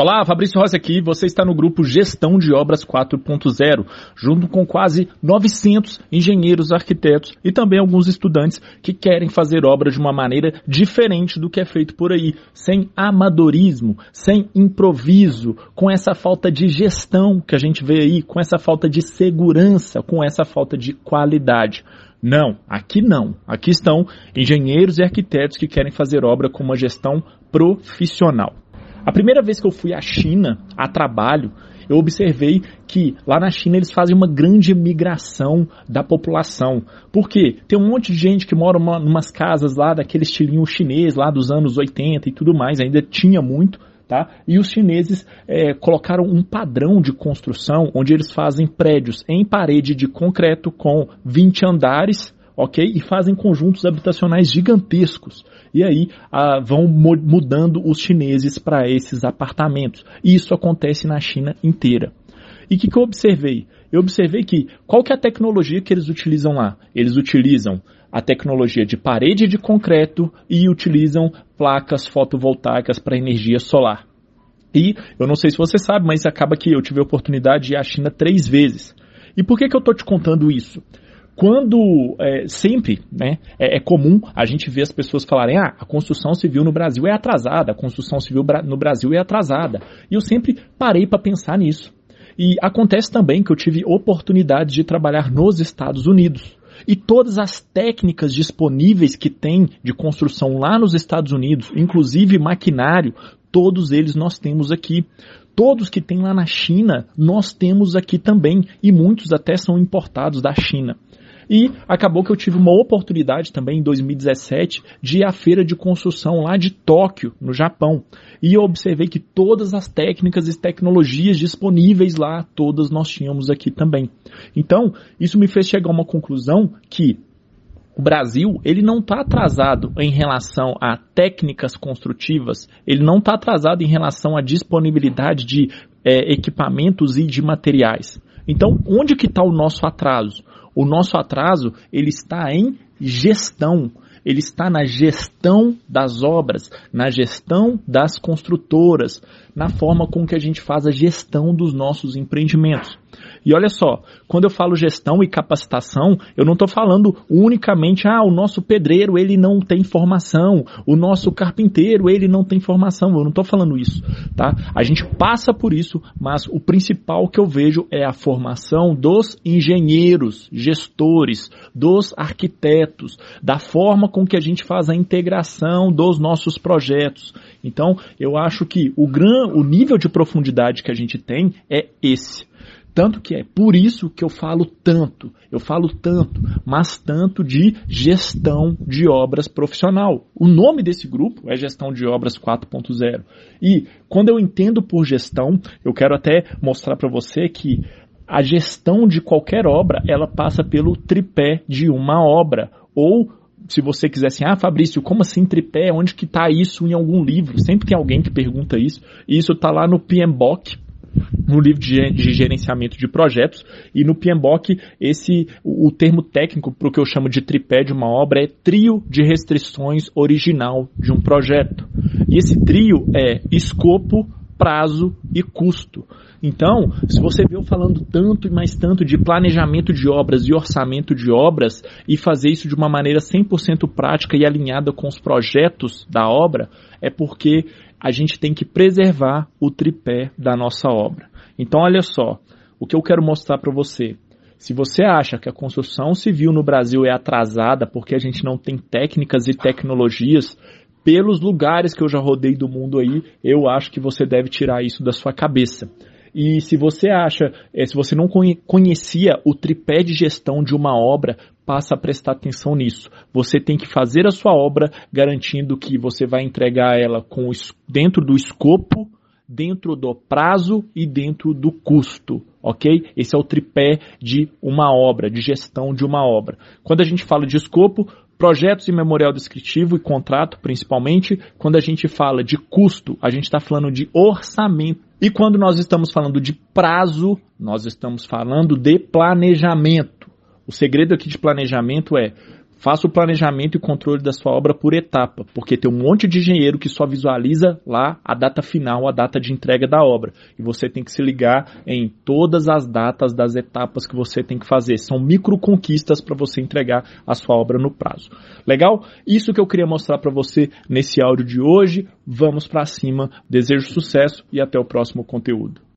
Olá, Fabrício Rossi aqui. Você está no grupo Gestão de Obras 4.0, junto com quase 900 engenheiros, arquitetos e também alguns estudantes que querem fazer obras de uma maneira diferente do que é feito por aí, sem amadorismo, sem improviso, com essa falta de gestão que a gente vê aí, com essa falta de segurança, com essa falta de qualidade. Não, aqui não. Aqui estão engenheiros e arquitetos que querem fazer obra com uma gestão profissional. A primeira vez que eu fui à China a trabalho, eu observei que lá na China eles fazem uma grande migração da população. Por quê? Tem um monte de gente que mora em umas casas lá daquele estilinho chinês, lá dos anos 80 e tudo mais, ainda tinha muito. Tá? E os chineses é, colocaram um padrão de construção onde eles fazem prédios em parede de concreto com 20 andares ok? E fazem conjuntos habitacionais gigantescos. E aí ah, vão mudando os chineses para esses apartamentos. E isso acontece na China inteira. E o que, que eu observei? Eu observei que qual que é a tecnologia que eles utilizam lá? Eles utilizam a tecnologia de parede de concreto e utilizam placas fotovoltaicas para energia solar. E eu não sei se você sabe, mas acaba que eu tive a oportunidade de ir à China três vezes. E por que, que eu estou te contando isso? Quando é, sempre né, é, é, comum a gente ver as pessoas falarem ah, a construção civil no Brasil é atrasada, a construção civil no Brasil é atrasada. E eu sempre parei para pensar nisso. E acontece também que eu tive oportunidade de trabalhar nos Estados Unidos. E todas as técnicas disponíveis que tem de construção lá nos Estados Unidos, inclusive maquinário, todos eles nós temos aqui. Todos que tem lá na China, nós temos aqui também, e muitos até são importados da China. E acabou que eu tive uma oportunidade também em 2017 de ir à feira de construção lá de Tóquio, no Japão. E eu observei que todas as técnicas e tecnologias disponíveis lá, todas nós tínhamos aqui também. Então, isso me fez chegar a uma conclusão que o Brasil ele não está atrasado em relação a técnicas construtivas, ele não está atrasado em relação à disponibilidade de é, equipamentos e de materiais. Então, onde que está o nosso atraso? O nosso atraso ele está em gestão. Ele está na gestão das obras, na gestão das construtoras, na forma com que a gente faz a gestão dos nossos empreendimentos. E olha só, quando eu falo gestão e capacitação, eu não estou falando unicamente, ah, o nosso pedreiro ele não tem formação, o nosso carpinteiro ele não tem formação. Eu não estou falando isso, tá? A gente passa por isso, mas o principal que eu vejo é a formação dos engenheiros, gestores, dos arquitetos, da forma com que a gente faz a integração dos nossos projetos. Então, eu acho que o, gran, o nível de profundidade que a gente tem é esse. Tanto que é por isso que eu falo tanto, eu falo tanto, mas tanto de gestão de obras profissional. O nome desse grupo é Gestão de Obras 4.0. E quando eu entendo por gestão, eu quero até mostrar para você que a gestão de qualquer obra, ela passa pelo tripé de uma obra ou se você quiser assim, ah, Fabrício, como assim tripé? Onde que está isso em algum livro? Sempre tem alguém que pergunta isso. E isso está lá no PMBOK, no livro de, gerenciamento de projetos e no PMBOK esse o termo técnico para o que eu chamo de tripé de uma obra é trio de restrições original de um projeto. E esse trio é escopo, prazo e custo. Então, se você viu falando tanto e mais tanto de planejamento de obras e orçamento de obras e fazer isso de uma maneira 100% prática e alinhada com os projetos da obra, é porque a gente tem que preservar o tripé da nossa obra. Então, olha só, o que eu quero mostrar para você. Se você acha que a construção civil no Brasil é atrasada porque a gente não tem técnicas e tecnologias, pelos lugares que eu já rodei do mundo aí, eu acho que você deve tirar isso da sua cabeça. E se você acha, eh, se você não conhecia o tripé de gestão de uma obra, passa a prestar atenção nisso. Você tem que fazer a sua obra garantindo que você vai entregar ela com dentro do escopo, dentro do prazo e dentro do custo, ok? Esse é o tripé de uma obra, de gestão de uma obra. Quando a gente fala de escopo, projetos e memorial descritivo e contrato, principalmente, quando a gente fala de custo, a gente está falando de orçamento. E quando nós estamos falando de prazo, nós estamos falando de planejamento. O segredo aqui de planejamento é Faça o planejamento e controle da sua obra por etapa, porque tem um monte de engenheiro que só visualiza lá a data final, a data de entrega da obra. E você tem que se ligar em todas as datas das etapas que você tem que fazer. São micro conquistas para você entregar a sua obra no prazo. Legal? Isso que eu queria mostrar para você nesse áudio de hoje. Vamos para cima. Desejo sucesso e até o próximo conteúdo.